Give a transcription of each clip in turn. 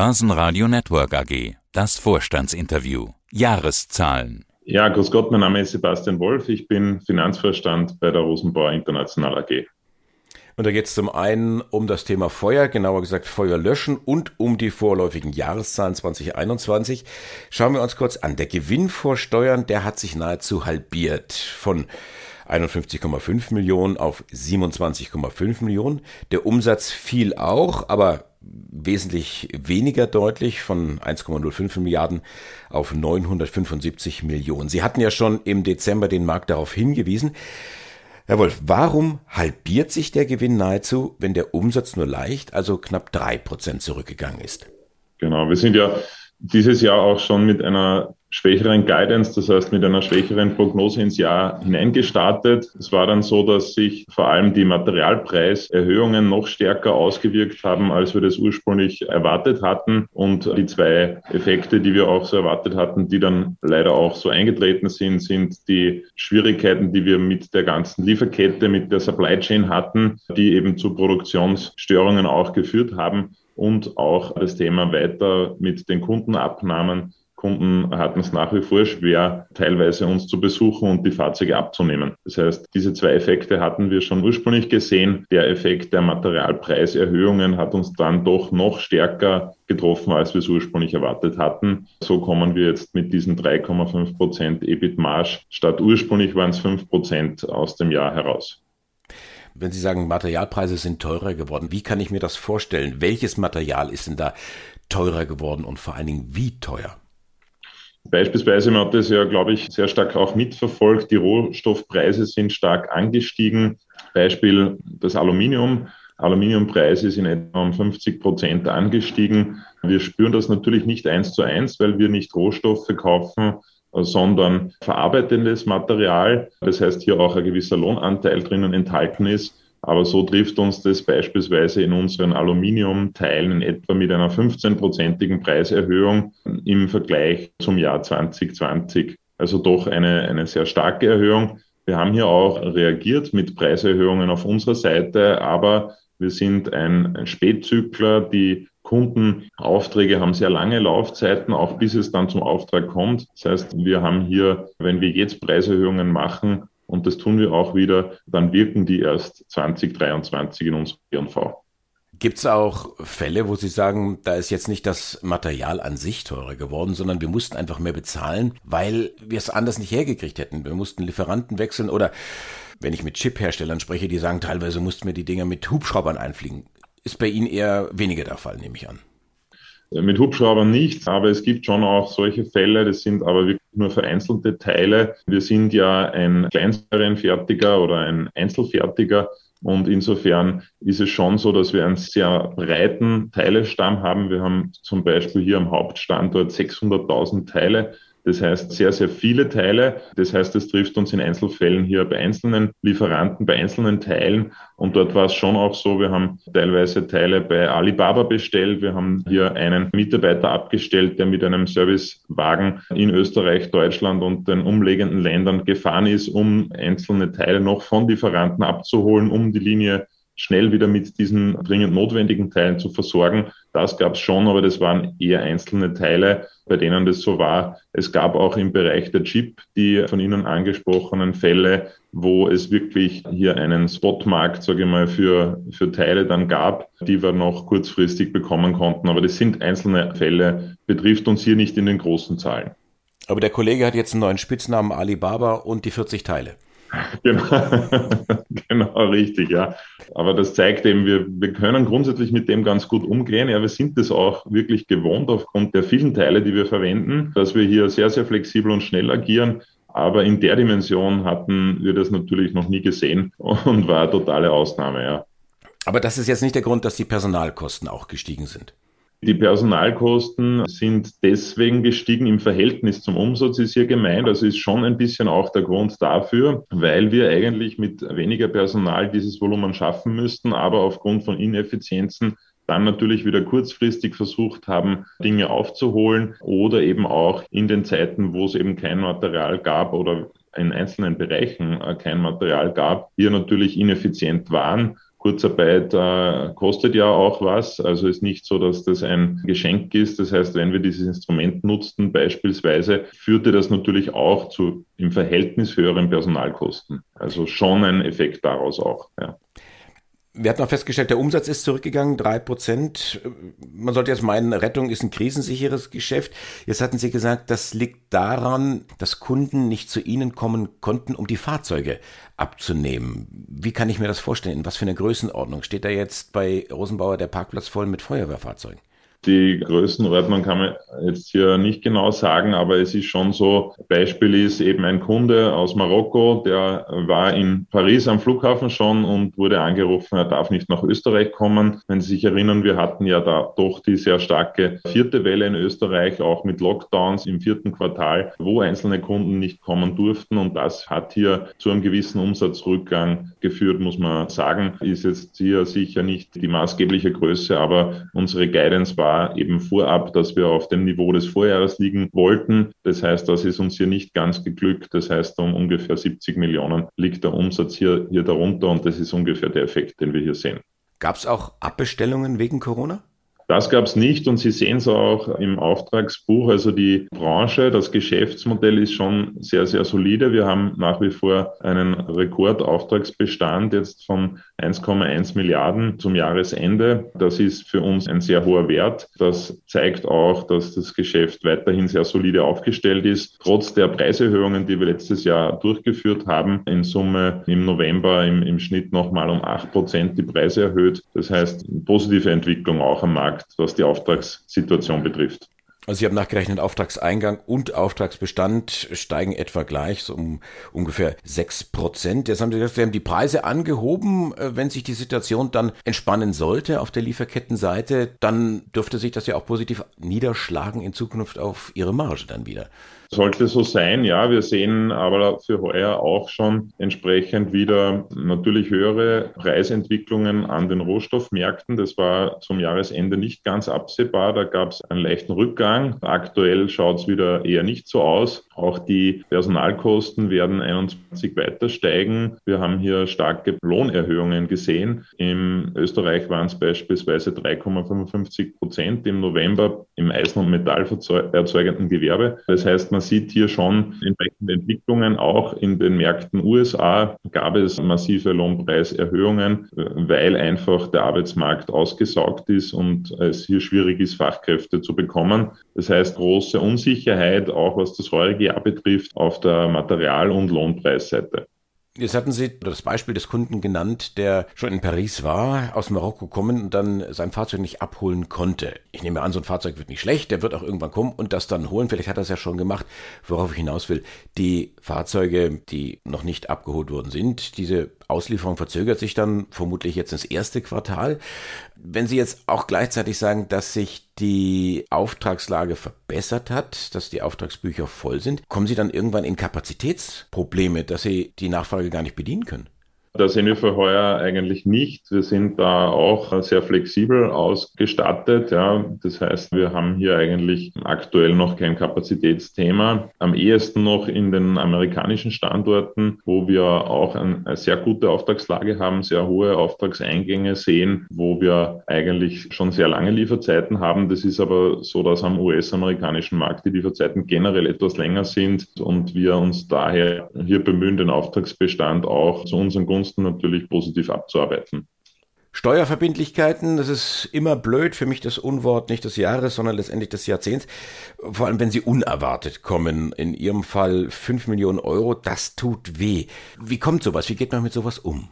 Börsenradio Network AG. Das Vorstandsinterview. Jahreszahlen. Ja, grüß Gott, mein Name ist Sebastian Wolf. Ich bin Finanzvorstand bei der Rosenbauer International AG. Und da geht es zum einen um das Thema Feuer, genauer gesagt Feuer löschen und um die vorläufigen Jahreszahlen 2021. Schauen wir uns kurz an. Der Gewinn vor Steuern, der hat sich nahezu halbiert von 51,5 Millionen auf 27,5 Millionen. Der Umsatz fiel auch, aber wesentlich weniger deutlich von 1,05 Milliarden auf 975 Millionen. Sie hatten ja schon im Dezember den Markt darauf hingewiesen. Herr Wolf, warum halbiert sich der Gewinn nahezu, wenn der Umsatz nur leicht, also knapp drei Prozent zurückgegangen ist? Genau, wir sind ja dieses Jahr auch schon mit einer schwächeren Guidance, das heißt mit einer schwächeren Prognose ins Jahr hineingestartet. Es war dann so, dass sich vor allem die Materialpreiserhöhungen noch stärker ausgewirkt haben, als wir das ursprünglich erwartet hatten. Und die zwei Effekte, die wir auch so erwartet hatten, die dann leider auch so eingetreten sind, sind die Schwierigkeiten, die wir mit der ganzen Lieferkette, mit der Supply Chain hatten, die eben zu Produktionsstörungen auch geführt haben und auch das Thema weiter mit den Kundenabnahmen. Kunden hatten es nach wie vor schwer, teilweise uns zu besuchen und die Fahrzeuge abzunehmen. Das heißt, diese zwei Effekte hatten wir schon ursprünglich gesehen. Der Effekt der Materialpreiserhöhungen hat uns dann doch noch stärker getroffen, als wir es ursprünglich erwartet hatten. So kommen wir jetzt mit diesen 3,5 Prozent EBIT-Marge statt ursprünglich waren es 5 Prozent aus dem Jahr heraus. Wenn Sie sagen, Materialpreise sind teurer geworden, wie kann ich mir das vorstellen? Welches Material ist denn da teurer geworden und vor allen Dingen wie teuer? Beispielsweise, man hat das ja, glaube ich, sehr stark auch mitverfolgt. Die Rohstoffpreise sind stark angestiegen. Beispiel das Aluminium. Aluminiumpreis ist in etwa um 50 Prozent angestiegen. Wir spüren das natürlich nicht eins zu eins, weil wir nicht Rohstoffe kaufen, sondern verarbeitendes Material. Das heißt, hier auch ein gewisser Lohnanteil drinnen enthalten ist. Aber so trifft uns das beispielsweise in unseren Aluminiumteilen in etwa mit einer 15-prozentigen Preiserhöhung im Vergleich zum Jahr 2020. Also doch eine, eine sehr starke Erhöhung. Wir haben hier auch reagiert mit Preiserhöhungen auf unserer Seite, aber wir sind ein Spätzykler. Die Kundenaufträge haben sehr lange Laufzeiten, auch bis es dann zum Auftrag kommt. Das heißt, wir haben hier, wenn wir jetzt Preiserhöhungen machen, und das tun wir auch wieder, dann wirken die erst 2023 in unserem GNV. Gibt es auch Fälle, wo Sie sagen, da ist jetzt nicht das Material an sich teurer geworden, sondern wir mussten einfach mehr bezahlen, weil wir es anders nicht hergekriegt hätten. Wir mussten Lieferanten wechseln oder wenn ich mit Chip-Herstellern spreche, die sagen, teilweise mussten wir die Dinger mit Hubschraubern einfliegen. Ist bei Ihnen eher weniger der Fall, nehme ich an. Mit Hubschraubern nicht, aber es gibt schon auch solche Fälle, das sind aber wirklich nur vereinzelte Teile. Wir sind ja ein Kleinsterienfertiger oder ein Einzelfertiger und insofern ist es schon so, dass wir einen sehr breiten Teilestamm haben. Wir haben zum Beispiel hier am Hauptstandort 600.000 Teile das heißt, sehr, sehr viele Teile. Das heißt, es trifft uns in Einzelfällen hier bei einzelnen Lieferanten, bei einzelnen Teilen. Und dort war es schon auch so, wir haben teilweise Teile bei Alibaba bestellt. Wir haben hier einen Mitarbeiter abgestellt, der mit einem Servicewagen in Österreich, Deutschland und den umliegenden Ländern gefahren ist, um einzelne Teile noch von Lieferanten abzuholen, um die Linie schnell wieder mit diesen dringend notwendigen Teilen zu versorgen. Das gab es schon, aber das waren eher einzelne Teile, bei denen das so war. Es gab auch im Bereich der Chip die von Ihnen angesprochenen Fälle, wo es wirklich hier einen Spotmarkt, sage ich mal, für, für Teile dann gab, die wir noch kurzfristig bekommen konnten. Aber das sind einzelne Fälle, betrifft uns hier nicht in den großen Zahlen. Aber der Kollege hat jetzt einen neuen Spitznamen Alibaba und die 40 Teile. Genau. genau, richtig, ja. Aber das zeigt eben, wir, wir können grundsätzlich mit dem ganz gut umgehen. Ja, wir sind das auch wirklich gewohnt aufgrund der vielen Teile, die wir verwenden, dass wir hier sehr, sehr flexibel und schnell agieren. Aber in der Dimension hatten wir das natürlich noch nie gesehen und war totale Ausnahme, ja. Aber das ist jetzt nicht der Grund, dass die Personalkosten auch gestiegen sind. Die Personalkosten sind deswegen gestiegen im Verhältnis zum Umsatz, ist hier gemeint. Also ist schon ein bisschen auch der Grund dafür, weil wir eigentlich mit weniger Personal dieses Volumen schaffen müssten, aber aufgrund von Ineffizienzen dann natürlich wieder kurzfristig versucht haben, Dinge aufzuholen oder eben auch in den Zeiten, wo es eben kein Material gab oder in einzelnen Bereichen kein Material gab, hier natürlich ineffizient waren Kurzarbeit äh, kostet ja auch was. Also ist nicht so, dass das ein Geschenk ist. Das heißt, wenn wir dieses Instrument nutzten, beispielsweise, führte das natürlich auch zu im Verhältnis höheren Personalkosten. Also schon ein Effekt daraus auch. Ja. Wir hatten auch festgestellt, der Umsatz ist zurückgegangen, drei Prozent. Man sollte jetzt meinen, Rettung ist ein krisensicheres Geschäft. Jetzt hatten Sie gesagt, das liegt daran, dass Kunden nicht zu Ihnen kommen konnten, um die Fahrzeuge abzunehmen. Wie kann ich mir das vorstellen? In was für eine Größenordnung? Steht da jetzt bei Rosenbauer der Parkplatz voll mit Feuerwehrfahrzeugen? Die Größenordnung kann man jetzt hier nicht genau sagen, aber es ist schon so. Beispiel ist eben ein Kunde aus Marokko, der war in Paris am Flughafen schon und wurde angerufen, er darf nicht nach Österreich kommen. Wenn Sie sich erinnern, wir hatten ja da doch die sehr starke vierte Welle in Österreich, auch mit Lockdowns im vierten Quartal, wo einzelne Kunden nicht kommen durften. Und das hat hier zu einem gewissen Umsatzrückgang geführt, muss man sagen. Ist jetzt hier sicher nicht die maßgebliche Größe, aber unsere Guidance war war eben vorab, dass wir auf dem Niveau des Vorjahres liegen wollten. Das heißt, das ist uns hier nicht ganz geglückt. Das heißt, um ungefähr 70 Millionen liegt der Umsatz hier, hier darunter und das ist ungefähr der Effekt, den wir hier sehen. Gab es auch Abbestellungen wegen Corona? Das gab es nicht und Sie sehen es auch im Auftragsbuch. Also die Branche, das Geschäftsmodell ist schon sehr, sehr solide. Wir haben nach wie vor einen Rekordauftragsbestand jetzt von 1,1 Milliarden zum Jahresende. Das ist für uns ein sehr hoher Wert. Das zeigt auch, dass das Geschäft weiterhin sehr solide aufgestellt ist. Trotz der Preiserhöhungen, die wir letztes Jahr durchgeführt haben, in Summe im November im, im Schnitt nochmal um acht Prozent die Preise erhöht. Das heißt, positive Entwicklung auch am Markt. Markt, was die Auftragssituation betrifft. Also Sie haben nachgerechnet, Auftragseingang und Auftragsbestand steigen etwa gleich, so um ungefähr sechs Prozent. Jetzt haben Sie gesagt, Sie haben die Preise angehoben. Äh, wenn sich die Situation dann entspannen sollte auf der Lieferkettenseite, dann dürfte sich das ja auch positiv niederschlagen in Zukunft auf Ihre Marge dann wieder. Sollte so sein, ja. Wir sehen aber für heuer auch schon entsprechend wieder natürlich höhere Preisentwicklungen an den Rohstoffmärkten. Das war zum Jahresende nicht ganz absehbar. Da gab es einen leichten Rückgang. Aktuell schaut es wieder eher nicht so aus. Auch die Personalkosten werden 21 weiter steigen. Wir haben hier starke Lohnerhöhungen gesehen. In Österreich waren es beispielsweise 3,55 Prozent im November im Eisen- und Metallerzeugenden Gewerbe. Das heißt, man sieht hier schon entsprechende Entwicklungen. Auch in den Märkten USA gab es massive Lohnpreiserhöhungen, weil einfach der Arbeitsmarkt ausgesaugt ist und es hier schwierig ist, Fachkräfte zu bekommen. Das heißt, große Unsicherheit, auch was das heurige Jahr betrifft, auf der Material- und Lohnpreisseite. Jetzt hatten Sie das Beispiel des Kunden genannt, der schon in Paris war, aus Marokko kommen und dann sein Fahrzeug nicht abholen konnte. Ich nehme an, so ein Fahrzeug wird nicht schlecht, der wird auch irgendwann kommen und das dann holen. Vielleicht hat er es ja schon gemacht, worauf ich hinaus will. Die Fahrzeuge, die noch nicht abgeholt worden sind, diese Auslieferung verzögert sich dann vermutlich jetzt ins erste Quartal. Wenn Sie jetzt auch gleichzeitig sagen, dass sich die Auftragslage verbessert hat, dass die Auftragsbücher voll sind, kommen Sie dann irgendwann in Kapazitätsprobleme, dass Sie die Nachfrage gar nicht bedienen können? Da sehen wir für heuer eigentlich nicht. Wir sind da auch sehr flexibel ausgestattet. Ja. Das heißt, wir haben hier eigentlich aktuell noch kein Kapazitätsthema. Am ehesten noch in den amerikanischen Standorten, wo wir auch eine sehr gute Auftragslage haben, sehr hohe Auftragseingänge sehen, wo wir eigentlich schon sehr lange Lieferzeiten haben. Das ist aber so, dass am US-amerikanischen Markt die Lieferzeiten generell etwas länger sind und wir uns daher hier bemühen, den Auftragsbestand auch zu unseren Gunsten ansonsten natürlich positiv abzuarbeiten. Steuerverbindlichkeiten, das ist immer blöd, für mich das Unwort nicht des Jahres, sondern letztendlich des Jahrzehnts. Vor allem, wenn sie unerwartet kommen. In Ihrem Fall 5 Millionen Euro, das tut weh. Wie kommt sowas? Wie geht man mit sowas um?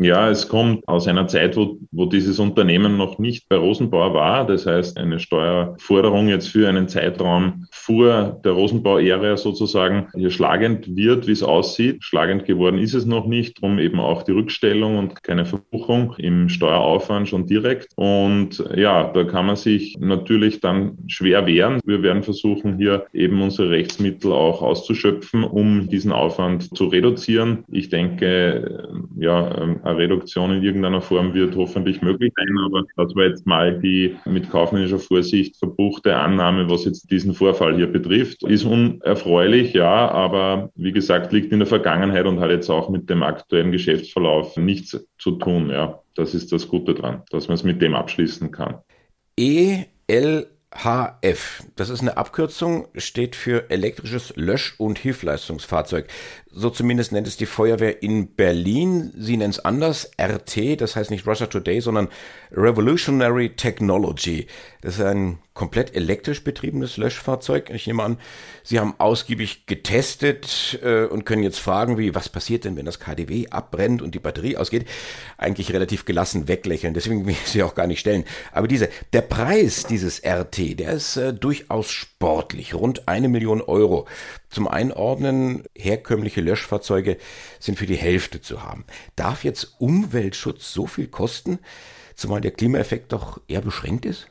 Ja, es kommt aus einer Zeit, wo, wo dieses Unternehmen noch nicht bei Rosenbauer war. Das heißt, eine Steuerforderung jetzt für einen Zeitraum vor der Rosenbau-Ära sozusagen hier schlagend wird, wie es aussieht. Schlagend geworden ist es noch nicht, darum eben auch die Rückstellung und keine Verbuchung im Steueraufwand schon direkt. Und ja, da kann man sich natürlich dann schwer wehren. Wir werden versuchen, hier eben unsere Rechtsmittel auch auszuschöpfen, um diesen Aufwand zu reduzieren. Ich denke, ja, eine Reduktion in irgendeiner Form wird hoffentlich möglich sein. Aber das war jetzt mal die mit kaufmännischer Vorsicht verbuchte Annahme, was jetzt diesen Vorfall hier betrifft. Ist unerfreulich, ja, aber wie gesagt, liegt in der Vergangenheit und hat jetzt auch mit dem aktuellen Geschäftsverlauf nichts zu tun. Ja, das ist das Gute dran, dass man es mit dem abschließen kann. EL HF, das ist eine Abkürzung, steht für elektrisches Lösch- und Hilfleistungsfahrzeug. So zumindest nennt es die Feuerwehr in Berlin. Sie nennt es anders, RT, das heißt nicht Russia Today, sondern Revolutionary Technology. Das ist ein komplett elektrisch betriebenes Löschfahrzeug. Ich nehme an, Sie haben ausgiebig getestet äh, und können jetzt fragen, wie, was passiert denn, wenn das KDW abbrennt und die Batterie ausgeht? Eigentlich relativ gelassen weglächeln, deswegen will ich sie auch gar nicht stellen. Aber diese, der Preis dieses RT, der ist äh, durchaus sportlich, rund eine Million Euro. Zum Einordnen, herkömmliche Löschfahrzeuge sind für die Hälfte zu haben. Darf jetzt Umweltschutz so viel kosten, zumal der Klimaeffekt doch eher beschränkt ist?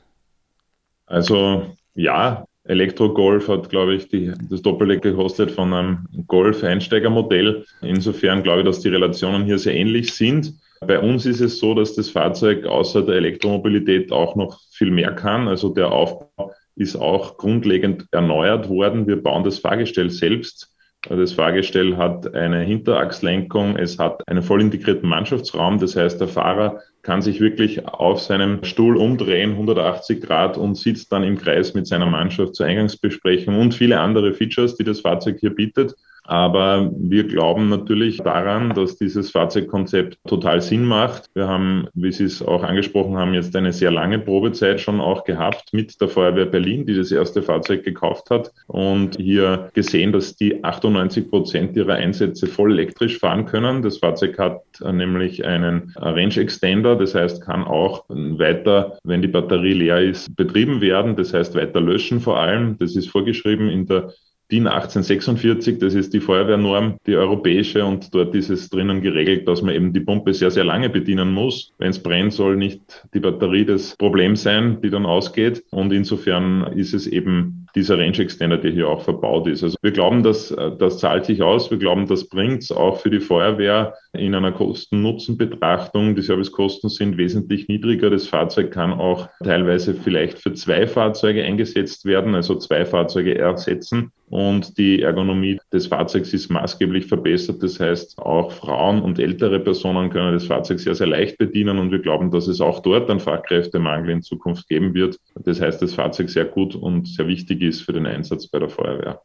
Also ja, Elektro-Golf hat, glaube ich, die, das Doppelte gekostet von einem Golf-Einsteigermodell. Insofern glaube ich, dass die Relationen hier sehr ähnlich sind. Bei uns ist es so, dass das Fahrzeug außer der Elektromobilität auch noch viel mehr kann. Also der Aufbau ist auch grundlegend erneuert worden. Wir bauen das Fahrgestell selbst. Das Fahrgestell hat eine Hinterachslenkung, es hat einen voll integrierten Mannschaftsraum. Das heißt, der Fahrer kann sich wirklich auf seinem Stuhl umdrehen, 180 Grad und sitzt dann im Kreis mit seiner Mannschaft zur Eingangsbesprechung und viele andere Features, die das Fahrzeug hier bietet. Aber wir glauben natürlich daran, dass dieses Fahrzeugkonzept total Sinn macht. Wir haben, wie Sie es auch angesprochen haben, jetzt eine sehr lange Probezeit schon auch gehabt mit der Feuerwehr Berlin, die das erste Fahrzeug gekauft hat und hier gesehen, dass die 98 Prozent ihrer Einsätze voll elektrisch fahren können. Das Fahrzeug hat nämlich einen Range Extender, das heißt, kann auch weiter, wenn die Batterie leer ist, betrieben werden. Das heißt, weiter löschen vor allem. Das ist vorgeschrieben in der DIN 1846, das ist die Feuerwehrnorm, die europäische, und dort ist es drinnen geregelt, dass man eben die Pumpe sehr, sehr lange bedienen muss. Wenn es brennt, soll nicht die Batterie das Problem sein, die dann ausgeht. Und insofern ist es eben dieser Range Extender, der hier auch verbaut ist. Also wir glauben, dass das zahlt sich aus. Wir glauben, das bringt es auch für die Feuerwehr in einer Kosten-Nutzen-Betrachtung. Die Servicekosten sind wesentlich niedriger. Das Fahrzeug kann auch teilweise vielleicht für zwei Fahrzeuge eingesetzt werden, also zwei Fahrzeuge ersetzen und die Ergonomie des Fahrzeugs ist maßgeblich verbessert. Das heißt, auch Frauen und ältere Personen können das Fahrzeug sehr, sehr leicht bedienen und wir glauben, dass es auch dort einen Fachkräftemangel in Zukunft geben wird. Das heißt, das Fahrzeug sehr gut und sehr wichtig ist für den Einsatz bei der Feuerwehr.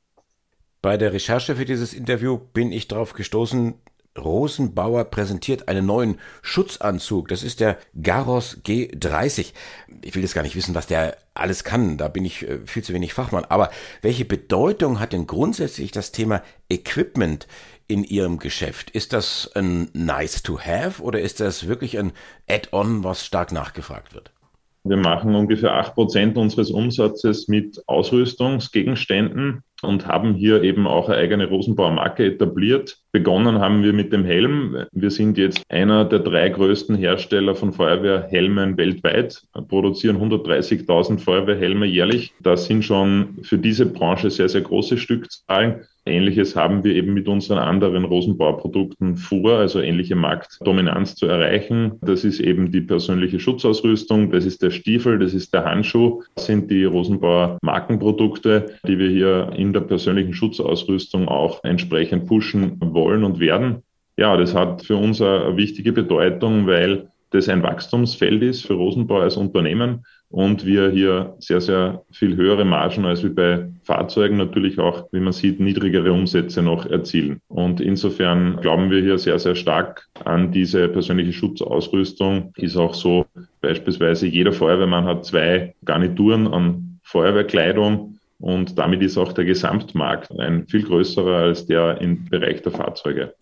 Bei der Recherche für dieses Interview bin ich darauf gestoßen, Rosenbauer präsentiert einen neuen Schutzanzug. Das ist der Garos G30. Ich will jetzt gar nicht wissen, was der alles kann. Da bin ich äh, viel zu wenig Fachmann. Aber welche Bedeutung hat denn grundsätzlich das Thema Equipment in Ihrem Geschäft? Ist das ein nice to have oder ist das wirklich ein Add-on, was stark nachgefragt wird? Wir machen ungefähr acht Prozent unseres Umsatzes mit Ausrüstungsgegenständen und haben hier eben auch eine eigene Rosenbauer Marke etabliert. Begonnen haben wir mit dem Helm. Wir sind jetzt einer der drei größten Hersteller von Feuerwehrhelmen weltweit, produzieren 130.000 Feuerwehrhelme jährlich. Das sind schon für diese Branche sehr, sehr große Stückzahlen. Ähnliches haben wir eben mit unseren anderen Rosenbauer-Produkten vor, also ähnliche Marktdominanz zu erreichen. Das ist eben die persönliche Schutzausrüstung, das ist der Stiefel, das ist der Handschuh, das sind die Rosenbauer Markenprodukte, die wir hier der persönlichen Schutzausrüstung auch entsprechend pushen wollen und werden. Ja, das hat für uns eine wichtige Bedeutung, weil das ein Wachstumsfeld ist für Rosenbau als Unternehmen und wir hier sehr, sehr viel höhere Margen als wie bei Fahrzeugen natürlich auch, wie man sieht, niedrigere Umsätze noch erzielen. Und insofern glauben wir hier sehr, sehr stark an diese persönliche Schutzausrüstung. Ist auch so, beispielsweise jeder Feuerwehrmann hat zwei Garnituren an Feuerwehrkleidung und damit ist auch der Gesamtmarkt ein viel größerer als der im Bereich der Fahrzeuge.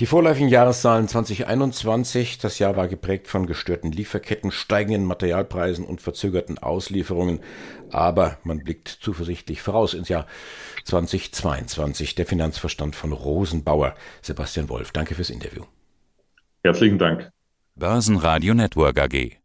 Die vorläufigen Jahreszahlen 2021, das Jahr war geprägt von gestörten Lieferketten, steigenden Materialpreisen und verzögerten Auslieferungen. Aber man blickt zuversichtlich voraus ins Jahr 2022. Der Finanzverstand von Rosenbauer. Sebastian Wolf, danke fürs Interview. Herzlichen Dank. Börsenradio Network AG.